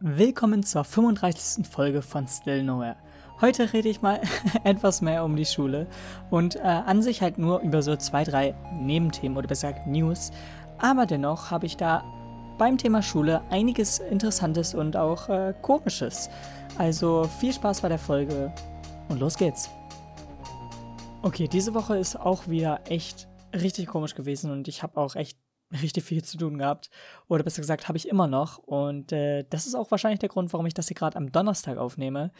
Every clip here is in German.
Willkommen zur 35. Folge von Still Nowhere. Heute rede ich mal etwas mehr um die Schule und äh, an sich halt nur über so zwei, drei Nebenthemen oder besser gesagt News. Aber dennoch habe ich da beim Thema Schule einiges Interessantes und auch äh, Komisches. Also viel Spaß bei der Folge und los geht's. Okay, diese Woche ist auch wieder echt richtig komisch gewesen und ich habe auch echt richtig viel zu tun gehabt. Oder besser gesagt, habe ich immer noch. Und äh, das ist auch wahrscheinlich der Grund, warum ich das hier gerade am Donnerstag aufnehme.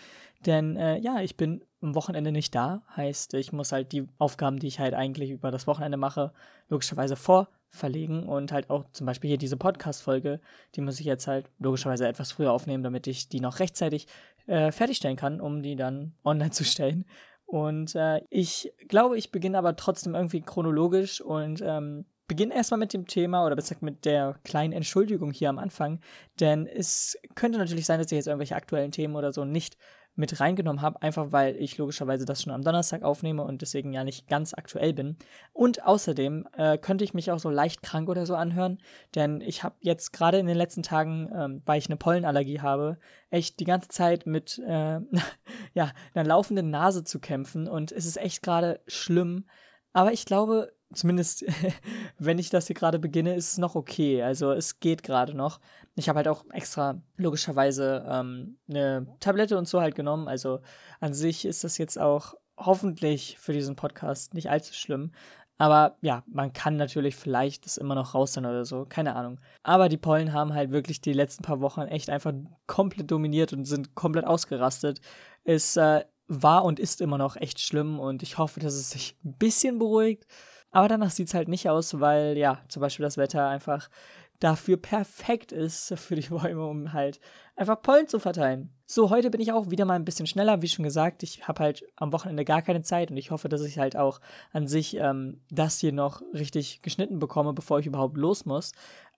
Denn äh, ja, ich bin am Wochenende nicht da. Heißt, ich muss halt die Aufgaben, die ich halt eigentlich über das Wochenende mache, logischerweise vorverlegen. Und halt auch zum Beispiel hier diese Podcast-Folge, die muss ich jetzt halt logischerweise etwas früher aufnehmen, damit ich die noch rechtzeitig äh, fertigstellen kann, um die dann online zu stellen. Und äh, ich glaube, ich beginne aber trotzdem irgendwie chronologisch und ähm, beginne erstmal mit dem Thema oder besser mit der kleinen Entschuldigung hier am Anfang, denn es könnte natürlich sein, dass ich jetzt irgendwelche aktuellen Themen oder so nicht mit reingenommen habe, einfach weil ich logischerweise das schon am Donnerstag aufnehme und deswegen ja nicht ganz aktuell bin. Und außerdem äh, könnte ich mich auch so leicht krank oder so anhören, denn ich habe jetzt gerade in den letzten Tagen, ähm, weil ich eine Pollenallergie habe, echt die ganze Zeit mit äh, ja, einer laufenden Nase zu kämpfen und es ist echt gerade schlimm. Aber ich glaube, zumindest wenn ich das hier gerade beginne, ist es noch okay. Also es geht gerade noch. Ich habe halt auch extra logischerweise ähm, eine Tablette und so halt genommen. Also an sich ist das jetzt auch hoffentlich für diesen Podcast nicht allzu schlimm. Aber ja, man kann natürlich vielleicht das immer noch raus sein oder so, keine Ahnung. Aber die Pollen haben halt wirklich die letzten paar Wochen echt einfach komplett dominiert und sind komplett ausgerastet. Es äh, war und ist immer noch echt schlimm und ich hoffe, dass es sich ein bisschen beruhigt. Aber danach sieht es halt nicht aus, weil ja, zum Beispiel das Wetter einfach dafür perfekt ist für die Bäume, um halt einfach Pollen zu verteilen. So, heute bin ich auch wieder mal ein bisschen schneller, wie schon gesagt. Ich habe halt am Wochenende gar keine Zeit und ich hoffe, dass ich halt auch an sich ähm, das hier noch richtig geschnitten bekomme, bevor ich überhaupt los muss.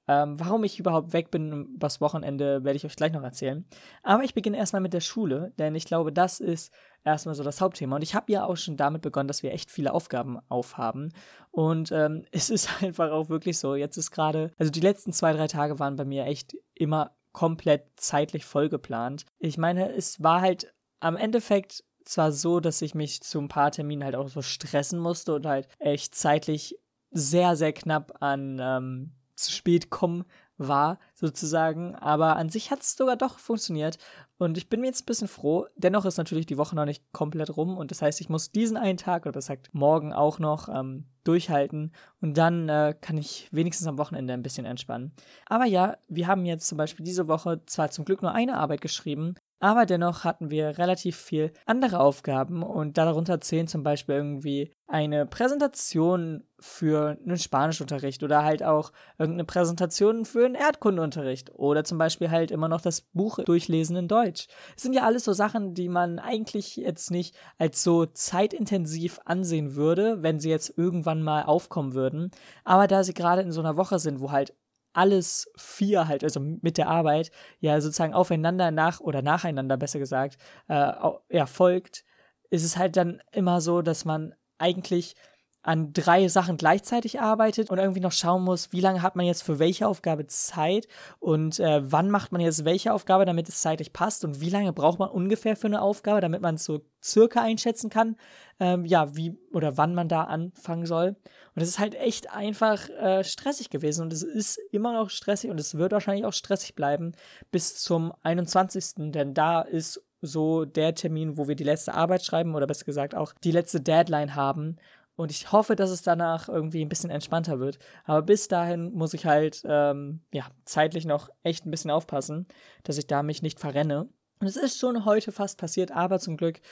Ähm, warum ich überhaupt weg bin übers Wochenende, werde ich euch gleich noch erzählen. Aber ich beginne erstmal mit der Schule, denn ich glaube, das ist erstmal so das Hauptthema. Und ich habe ja auch schon damit begonnen, dass wir echt viele Aufgaben aufhaben. Und ähm, es ist einfach auch wirklich so. Jetzt ist gerade, also die letzten zwei, drei Tage waren bei mir echt immer komplett zeitlich voll geplant. Ich meine, es war halt am Endeffekt zwar so, dass ich mich zu ein paar Terminen halt auch so stressen musste und halt echt zeitlich sehr, sehr knapp an ähm, zu spät kommen war, sozusagen. Aber an sich hat es sogar doch funktioniert. Und ich bin mir jetzt ein bisschen froh. Dennoch ist natürlich die Woche noch nicht komplett rum. Und das heißt, ich muss diesen einen Tag, oder das sagt morgen auch noch, ähm, durchhalten. Und dann äh, kann ich wenigstens am Wochenende ein bisschen entspannen. Aber ja, wir haben jetzt zum Beispiel diese Woche zwar zum Glück nur eine Arbeit geschrieben, aber dennoch hatten wir relativ viel andere Aufgaben und darunter zählen zum Beispiel irgendwie eine Präsentation für einen Spanischunterricht oder halt auch irgendeine Präsentation für einen Erdkundeunterricht oder zum Beispiel halt immer noch das Buch durchlesen in Deutsch. Das sind ja alles so Sachen, die man eigentlich jetzt nicht als so zeitintensiv ansehen würde, wenn sie jetzt irgendwann mal aufkommen würden. Aber da sie gerade in so einer Woche sind, wo halt alles vier halt, also mit der Arbeit, ja sozusagen aufeinander nach oder nacheinander besser gesagt, äh, ja, folgt, ist es halt dann immer so, dass man eigentlich an drei Sachen gleichzeitig arbeitet und irgendwie noch schauen muss, wie lange hat man jetzt für welche Aufgabe Zeit und äh, wann macht man jetzt welche Aufgabe, damit es zeitlich passt und wie lange braucht man ungefähr für eine Aufgabe, damit man es so circa einschätzen kann, ähm, ja, wie oder wann man da anfangen soll. Und es ist halt echt einfach äh, stressig gewesen und es ist immer noch stressig und es wird wahrscheinlich auch stressig bleiben bis zum 21., denn da ist so der Termin, wo wir die letzte Arbeit schreiben oder besser gesagt auch die letzte Deadline haben. Und ich hoffe, dass es danach irgendwie ein bisschen entspannter wird. Aber bis dahin muss ich halt, ähm, ja, zeitlich noch echt ein bisschen aufpassen, dass ich da mich nicht verrenne. Und es ist schon heute fast passiert, aber zum Glück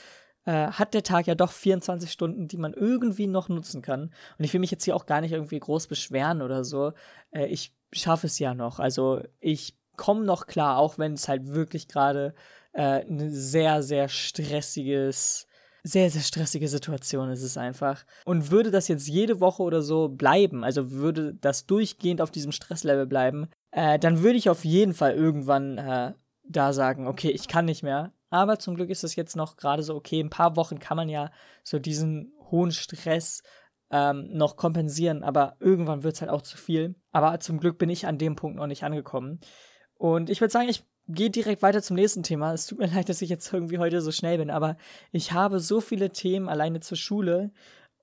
äh, hat der Tag ja doch 24 Stunden, die man irgendwie noch nutzen kann. Und ich will mich jetzt hier auch gar nicht irgendwie groß beschweren oder so. Äh, ich schaffe es ja noch. Also ich komme noch klar, auch wenn es halt wirklich gerade äh, ein sehr, sehr stressiges sehr, sehr stressige Situation ist es einfach. Und würde das jetzt jede Woche oder so bleiben, also würde das durchgehend auf diesem Stresslevel bleiben, äh, dann würde ich auf jeden Fall irgendwann äh, da sagen, okay, ich kann nicht mehr. Aber zum Glück ist es jetzt noch gerade so, okay, ein paar Wochen kann man ja so diesen hohen Stress ähm, noch kompensieren, aber irgendwann wird es halt auch zu viel. Aber zum Glück bin ich an dem Punkt noch nicht angekommen. Und ich würde sagen, ich gehe direkt weiter zum nächsten Thema. Es tut mir leid, dass ich jetzt irgendwie heute so schnell bin, aber ich habe so viele Themen alleine zur Schule.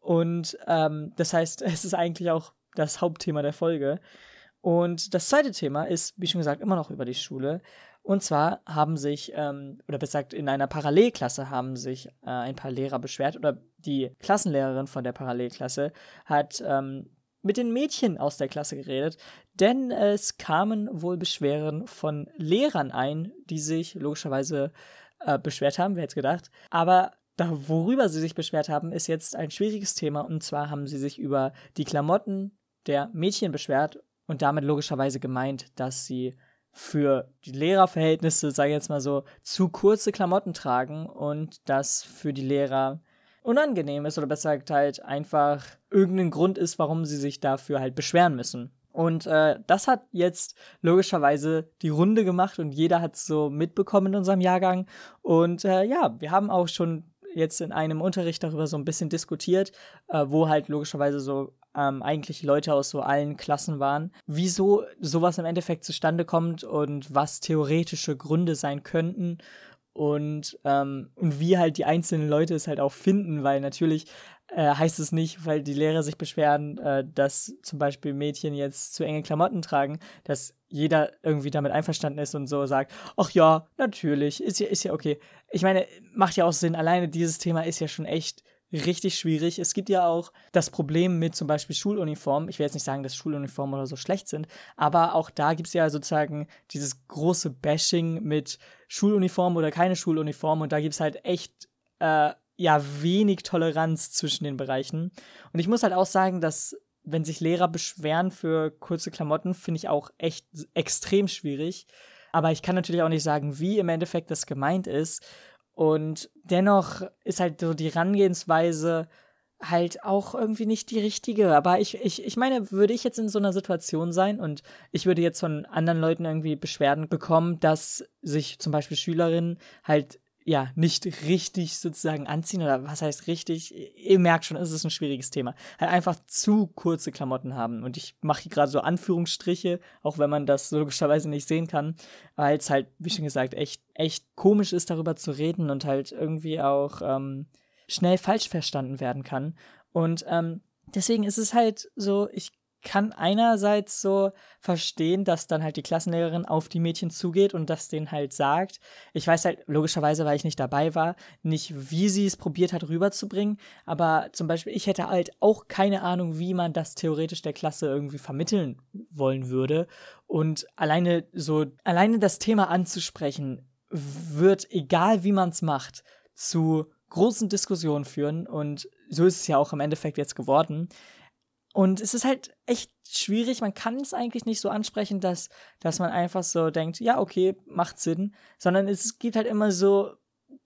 Und ähm, das heißt, es ist eigentlich auch das Hauptthema der Folge. Und das zweite Thema ist, wie schon gesagt, immer noch über die Schule. Und zwar haben sich, ähm, oder besser gesagt, in einer Parallelklasse haben sich äh, ein paar Lehrer beschwert, oder die Klassenlehrerin von der Parallelklasse hat ähm, mit den Mädchen aus der Klasse geredet, denn es kamen wohl Beschwerden von Lehrern ein, die sich logischerweise äh, beschwert haben, wer hätte gedacht. Aber worüber sie sich beschwert haben, ist jetzt ein schwieriges Thema. Und zwar haben sie sich über die Klamotten der Mädchen beschwert und damit logischerweise gemeint, dass sie für die Lehrerverhältnisse, sage ich jetzt mal so, zu kurze Klamotten tragen und das für die Lehrer unangenehm ist oder besser gesagt halt einfach irgendein Grund ist, warum sie sich dafür halt beschweren müssen. Und äh, das hat jetzt logischerweise die Runde gemacht und jeder hat es so mitbekommen in unserem Jahrgang. Und äh, ja, wir haben auch schon jetzt in einem Unterricht darüber so ein bisschen diskutiert, äh, wo halt logischerweise so ähm, eigentlich Leute aus so allen Klassen waren, wieso sowas im Endeffekt zustande kommt und was theoretische Gründe sein könnten und, ähm, und wie halt die einzelnen Leute es halt auch finden, weil natürlich äh, heißt es nicht, weil die Lehrer sich beschweren, äh, dass zum Beispiel Mädchen jetzt zu enge Klamotten tragen, dass jeder irgendwie damit einverstanden ist und so sagt, ach ja, natürlich, ist ja, ist ja okay. Ich meine, macht ja auch Sinn, alleine dieses Thema ist ja schon echt richtig schwierig. Es gibt ja auch das Problem mit zum Beispiel Schuluniformen. Ich will jetzt nicht sagen, dass Schuluniformen oder so schlecht sind, aber auch da gibt es ja sozusagen dieses große Bashing mit Schuluniform oder keine Schuluniform und da gibt es halt echt äh, ja wenig Toleranz zwischen den Bereichen. Und ich muss halt auch sagen, dass wenn sich Lehrer beschweren für kurze Klamotten, finde ich auch echt extrem schwierig. Aber ich kann natürlich auch nicht sagen, wie im Endeffekt das gemeint ist. Und dennoch ist halt so die Herangehensweise halt auch irgendwie nicht die richtige. Aber ich, ich, ich meine, würde ich jetzt in so einer Situation sein und ich würde jetzt von anderen Leuten irgendwie Beschwerden bekommen, dass sich zum Beispiel Schülerinnen halt ja, nicht richtig sozusagen anziehen oder was heißt richtig? Ihr merkt schon, es ist ein schwieriges Thema. Halt einfach zu kurze Klamotten haben. Und ich mache hier gerade so Anführungsstriche, auch wenn man das logischerweise nicht sehen kann, weil es halt, wie schon gesagt, echt, echt komisch ist, darüber zu reden und halt irgendwie auch ähm, schnell falsch verstanden werden kann. Und ähm, deswegen ist es halt so, ich kann einerseits so verstehen, dass dann halt die Klassenlehrerin auf die Mädchen zugeht und das denen halt sagt. Ich weiß halt logischerweise, weil ich nicht dabei war, nicht, wie sie es probiert hat rüberzubringen, aber zum Beispiel, ich hätte halt auch keine Ahnung, wie man das theoretisch der Klasse irgendwie vermitteln wollen würde. Und alleine so, alleine das Thema anzusprechen, wird, egal wie man es macht, zu großen Diskussionen führen und so ist es ja auch im Endeffekt jetzt geworden. Und es ist halt echt schwierig. Man kann es eigentlich nicht so ansprechen, dass, dass man einfach so denkt, ja, okay, macht Sinn. Sondern es gibt halt immer so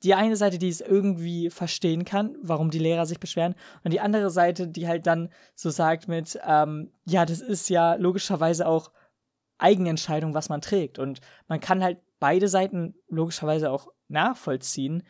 die eine Seite, die es irgendwie verstehen kann, warum die Lehrer sich beschweren. Und die andere Seite, die halt dann so sagt mit, ähm, ja, das ist ja logischerweise auch Eigenentscheidung, was man trägt. Und man kann halt beide Seiten logischerweise auch nachvollziehen.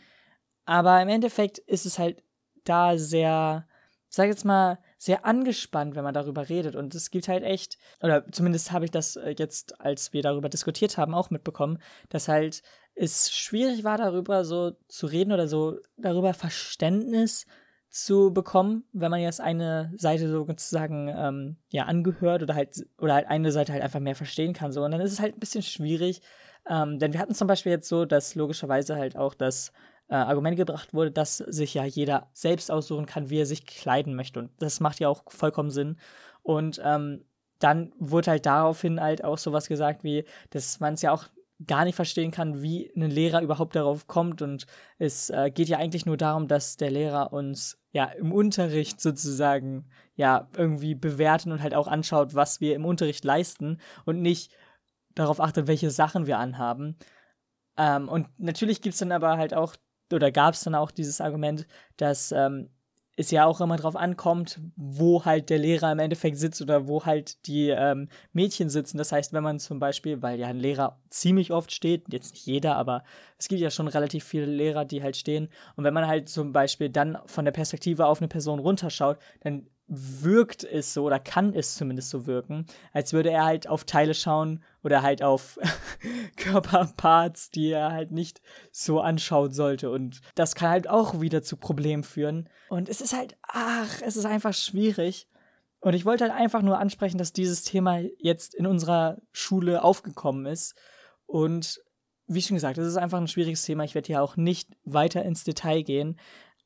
Aber im Endeffekt ist es halt da sehr, sag jetzt mal, sehr angespannt, wenn man darüber redet. Und es gibt halt echt, oder zumindest habe ich das äh, jetzt, als wir darüber diskutiert haben, auch mitbekommen, dass halt es schwierig war, darüber so zu reden oder so darüber Verständnis zu bekommen, wenn man jetzt eine Seite sozusagen ähm, ja angehört oder halt oder halt eine Seite halt einfach mehr verstehen kann so und dann ist es halt ein bisschen schwierig, ähm, denn wir hatten zum Beispiel jetzt so, dass logischerweise halt auch das äh, Argument gebracht wurde, dass sich ja jeder selbst aussuchen kann, wie er sich kleiden möchte. Und das macht ja auch vollkommen Sinn. Und ähm, dann wurde halt daraufhin halt auch sowas gesagt wie, dass man es ja auch gar nicht verstehen kann, wie ein Lehrer überhaupt darauf kommt. Und es äh, geht ja eigentlich nur darum, dass der Lehrer uns ja im Unterricht sozusagen ja irgendwie bewerten und halt auch anschaut, was wir im Unterricht leisten und nicht darauf achtet, welche Sachen wir anhaben. Ähm, und natürlich gibt es dann aber halt auch oder gab es dann auch dieses Argument, dass ähm, es ja auch immer drauf ankommt, wo halt der Lehrer im Endeffekt sitzt oder wo halt die ähm, Mädchen sitzen. Das heißt, wenn man zum Beispiel, weil ja ein Lehrer ziemlich oft steht, jetzt nicht jeder, aber es gibt ja schon relativ viele Lehrer, die halt stehen. Und wenn man halt zum Beispiel dann von der Perspektive auf eine Person runterschaut, dann wirkt es so oder kann es zumindest so wirken, als würde er halt auf Teile schauen oder halt auf Körperparts, die er halt nicht so anschauen sollte. Und das kann halt auch wieder zu Problemen führen. Und es ist halt, ach, es ist einfach schwierig. Und ich wollte halt einfach nur ansprechen, dass dieses Thema jetzt in unserer Schule aufgekommen ist. Und wie schon gesagt, es ist einfach ein schwieriges Thema. Ich werde hier auch nicht weiter ins Detail gehen.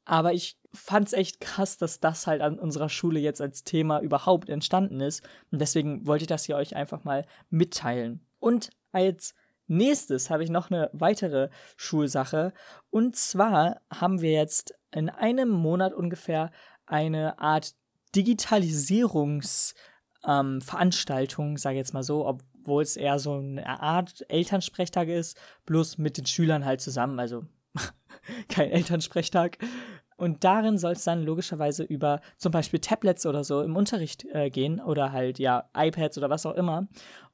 Aber ich fand es echt krass, dass das halt an unserer Schule jetzt als Thema überhaupt entstanden ist. Und deswegen wollte ich das hier euch einfach mal mitteilen. Und als nächstes habe ich noch eine weitere Schulsache. Und zwar haben wir jetzt in einem Monat ungefähr eine Art Digitalisierungsveranstaltung, ähm, sage ich jetzt mal so, obwohl es eher so eine Art Elternsprechtag ist, bloß mit den Schülern halt zusammen. Also kein Elternsprechtag. Und darin soll es dann logischerweise über zum Beispiel Tablets oder so im Unterricht äh, gehen oder halt ja iPads oder was auch immer.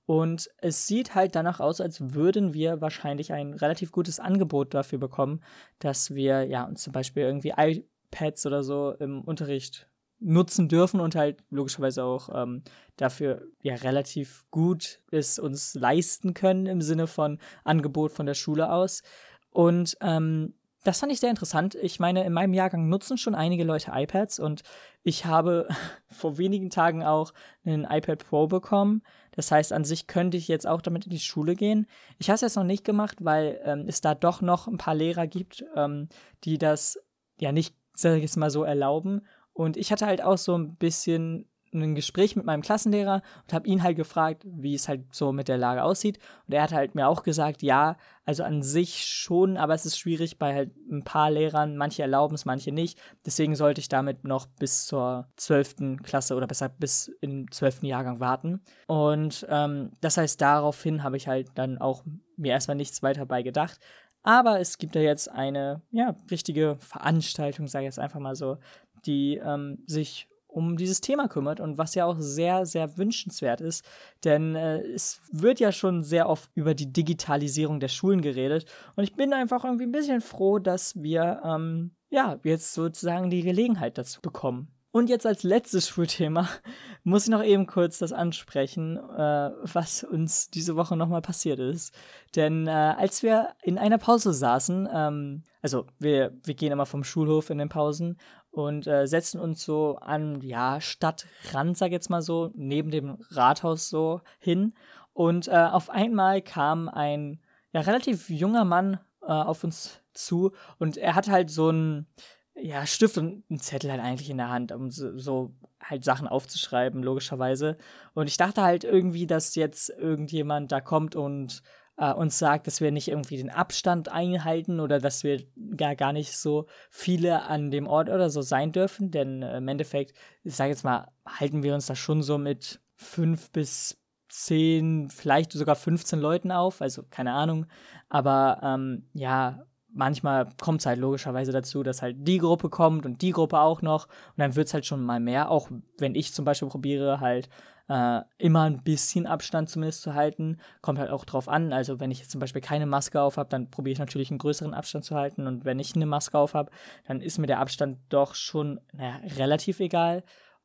Und es sieht halt danach aus, als würden wir wahrscheinlich ein relativ gutes Angebot dafür bekommen, dass wir ja uns zum Beispiel irgendwie iPads oder so im Unterricht nutzen dürfen und halt logischerweise auch ähm, dafür ja relativ gut es uns leisten können im Sinne von Angebot von der Schule aus. Und ähm, das fand ich sehr interessant. Ich meine, in meinem Jahrgang nutzen schon einige Leute iPads und ich habe vor wenigen Tagen auch einen iPad Pro bekommen. Das heißt, an sich könnte ich jetzt auch damit in die Schule gehen. Ich habe es jetzt noch nicht gemacht, weil ähm, es da doch noch ein paar Lehrer gibt, ähm, die das ja nicht, sag ich jetzt mal so, erlauben. Und ich hatte halt auch so ein bisschen ein Gespräch mit meinem Klassenlehrer und habe ihn halt gefragt, wie es halt so mit der Lage aussieht. Und er hat halt mir auch gesagt, ja, also an sich schon, aber es ist schwierig bei halt ein paar Lehrern. Manche erlauben es, manche nicht. Deswegen sollte ich damit noch bis zur 12. Klasse oder besser bis im 12. Jahrgang warten. Und ähm, das heißt, daraufhin habe ich halt dann auch mir erstmal nichts weiter bei gedacht. Aber es gibt ja jetzt eine, ja, richtige Veranstaltung, sage ich jetzt einfach mal so, die ähm, sich um dieses Thema kümmert und was ja auch sehr, sehr wünschenswert ist, denn äh, es wird ja schon sehr oft über die Digitalisierung der Schulen geredet und ich bin einfach irgendwie ein bisschen froh, dass wir ähm, ja jetzt sozusagen die Gelegenheit dazu bekommen. Und jetzt als letztes Schulthema muss ich noch eben kurz das ansprechen, äh, was uns diese Woche nochmal passiert ist. Denn äh, als wir in einer Pause saßen, ähm, also wir, wir gehen immer vom Schulhof in den Pausen und äh, setzen uns so an, ja, Stadtrand, sag jetzt mal so, neben dem Rathaus so hin. Und äh, auf einmal kam ein ja, relativ junger Mann äh, auf uns zu und er hat halt so ein ja, Stift und einen Zettel halt eigentlich in der Hand, um so, so, halt Sachen aufzuschreiben, logischerweise. Und ich dachte halt irgendwie, dass jetzt irgendjemand da kommt und äh, uns sagt, dass wir nicht irgendwie den Abstand einhalten oder dass wir gar, gar nicht so viele an dem Ort oder so sein dürfen. Denn äh, im Endeffekt, ich sage jetzt mal, halten wir uns da schon so mit fünf bis zehn, vielleicht sogar 15 Leuten auf, also keine Ahnung. Aber ähm, ja, manchmal kommt es halt logischerweise dazu, dass halt die Gruppe kommt und die Gruppe auch noch. Und dann wird es halt schon mal mehr, auch wenn ich zum Beispiel probiere, halt äh, immer ein bisschen Abstand zumindest zu halten. Kommt halt auch drauf an. Also wenn ich jetzt zum Beispiel keine Maske auf habe, dann probiere ich natürlich einen größeren Abstand zu halten. Und wenn ich eine Maske auf habe, dann ist mir der Abstand doch schon naja, relativ egal.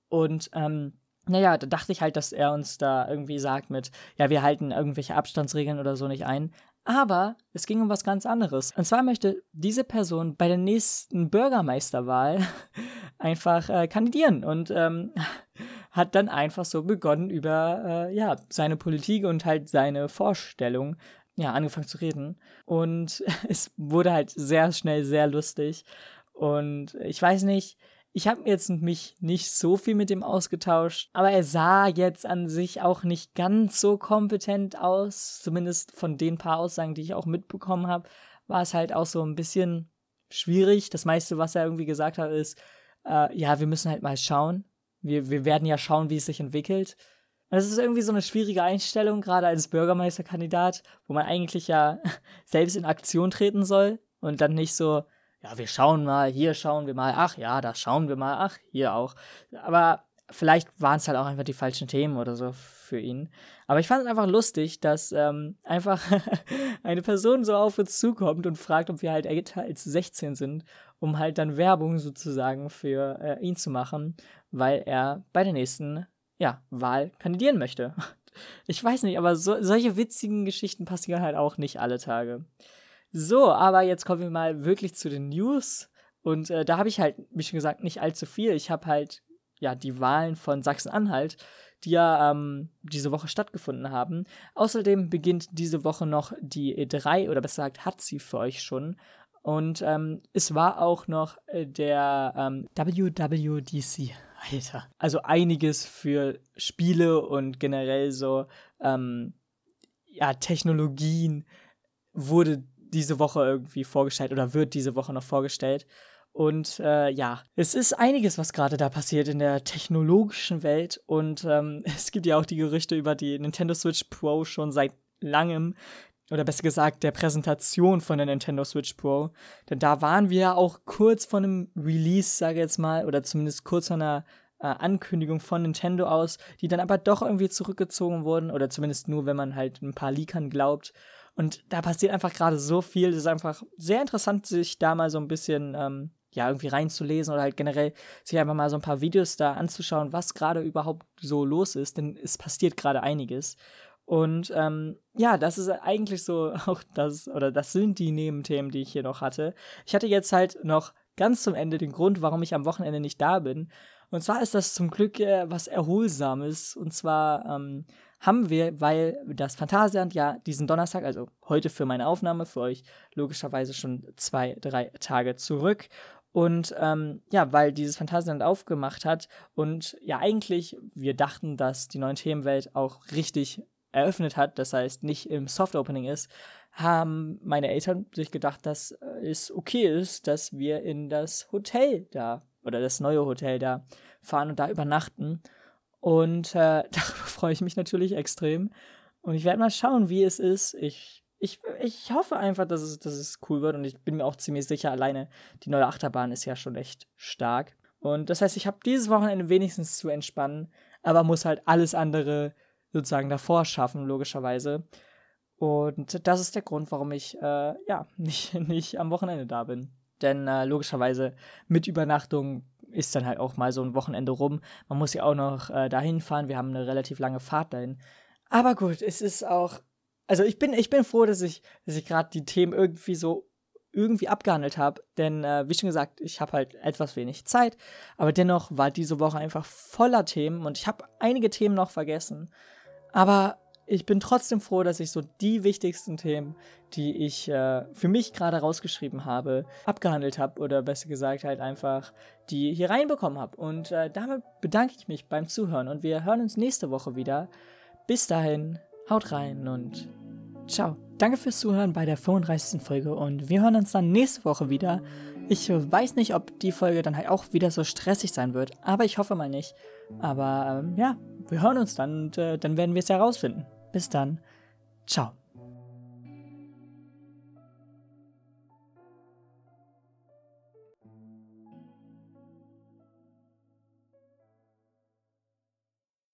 Und ähm, naja, da dachte ich halt, dass er uns da irgendwie sagt mit, ja, wir halten irgendwelche Abstandsregeln oder so nicht ein. Aber es ging um was ganz anderes. Und zwar möchte diese Person bei der nächsten Bürgermeisterwahl einfach äh, kandidieren und ähm, hat dann einfach so begonnen über äh, ja seine Politik und halt seine Vorstellung ja angefangen zu reden und es wurde halt sehr schnell sehr lustig und ich weiß nicht ich habe jetzt mich nicht so viel mit ihm ausgetauscht, aber er sah jetzt an sich auch nicht ganz so kompetent aus. Zumindest von den paar Aussagen, die ich auch mitbekommen habe, war es halt auch so ein bisschen schwierig. Das meiste, was er irgendwie gesagt hat, ist, äh, ja, wir müssen halt mal schauen. Wir, wir werden ja schauen, wie es sich entwickelt. Das ist irgendwie so eine schwierige Einstellung, gerade als Bürgermeisterkandidat, wo man eigentlich ja selbst in Aktion treten soll und dann nicht so, ja, wir schauen mal, hier schauen wir mal, ach ja, da schauen wir mal, ach, hier auch. Aber vielleicht waren es halt auch einfach die falschen Themen oder so. für ihn. Aber ich fand es einfach lustig, dass ähm, einfach eine Person so auf uns zukommt und fragt, ob wir halt älter als 16 sind, um halt dann Werbung sozusagen für äh, ihn zu machen, weil er bei der nächsten ja, Wahl kandidieren möchte. Ich weiß nicht, aber so, solche witzigen Geschichten passieren halt auch nicht alle Tage. So, aber jetzt kommen wir mal wirklich zu den News. Und äh, da habe ich halt, wie schon gesagt, nicht allzu viel. Ich habe halt ja die Wahlen von Sachsen-Anhalt, die ja ähm, diese Woche stattgefunden haben. Außerdem beginnt diese Woche noch die E3 oder besser gesagt hat sie für euch schon. Und ähm, es war auch noch äh, der ähm, WWDC. Alter. Also einiges für Spiele und generell so ähm, ja, Technologien wurde diese Woche irgendwie vorgestellt oder wird diese Woche noch vorgestellt. Und äh, ja, es ist einiges, was gerade da passiert in der technologischen Welt. Und ähm, es gibt ja auch die Gerüchte über die Nintendo Switch Pro schon seit langem. Oder besser gesagt, der Präsentation von der Nintendo Switch Pro. Denn da waren wir ja auch kurz vor einem Release, sage ich jetzt mal, oder zumindest kurz vor einer äh, Ankündigung von Nintendo aus, die dann aber doch irgendwie zurückgezogen wurden. Oder zumindest nur, wenn man halt ein paar Leakern glaubt. Und da passiert einfach gerade so viel. Es ist einfach sehr interessant, sich da mal so ein bisschen, ähm, ja, irgendwie reinzulesen oder halt generell sich einfach mal so ein paar Videos da anzuschauen, was gerade überhaupt so los ist, denn es passiert gerade einiges. Und ähm, ja, das ist eigentlich so auch das, oder das sind die Nebenthemen, die ich hier noch hatte. Ich hatte jetzt halt noch ganz zum Ende den Grund, warum ich am Wochenende nicht da bin. Und zwar ist das zum Glück äh, was Erholsames. Und zwar ähm, haben wir, weil das Phantasialand ja diesen Donnerstag, also heute für meine Aufnahme, für euch logischerweise schon zwei, drei Tage zurück. Und ähm, ja, weil dieses Phantasialand aufgemacht hat und ja eigentlich wir dachten, dass die neue Themenwelt auch richtig eröffnet hat, das heißt nicht im Soft Opening ist, haben meine Eltern sich gedacht, dass es okay ist, dass wir in das Hotel da oder das neue Hotel da fahren und da übernachten. Und äh, darüber freue ich mich natürlich extrem. Und ich werde mal schauen, wie es ist. Ich, ich, ich hoffe einfach, dass es, dass es cool wird. Und ich bin mir auch ziemlich sicher, alleine die neue Achterbahn ist ja schon echt stark. Und das heißt, ich habe dieses Wochenende wenigstens zu entspannen, aber muss halt alles andere sozusagen davor schaffen, logischerweise. Und das ist der Grund, warum ich äh, ja nicht, nicht am Wochenende da bin. Denn äh, logischerweise mit Übernachtung ist dann halt auch mal so ein Wochenende rum. Man muss ja auch noch äh, dahin fahren. Wir haben eine relativ lange Fahrt dahin. Aber gut, es ist auch. Also ich bin, ich bin froh, dass ich, dass ich gerade die Themen irgendwie so irgendwie abgehandelt habe. Denn, äh, wie schon gesagt, ich habe halt etwas wenig Zeit. Aber dennoch war diese Woche einfach voller Themen und ich habe einige Themen noch vergessen. Aber ich bin trotzdem froh, dass ich so die wichtigsten Themen, die ich äh, für mich gerade rausgeschrieben habe, abgehandelt habe oder besser gesagt halt einfach die hier reinbekommen habe. Und äh, damit bedanke ich mich beim Zuhören und wir hören uns nächste Woche wieder. Bis dahin, haut rein und ciao. Danke fürs Zuhören bei der 35. Folge und wir hören uns dann nächste Woche wieder. Ich weiß nicht, ob die Folge dann halt auch wieder so stressig sein wird, aber ich hoffe mal nicht. Aber ähm, ja, wir hören uns dann und äh, dann werden wir es herausfinden. Bis dann. Ciao.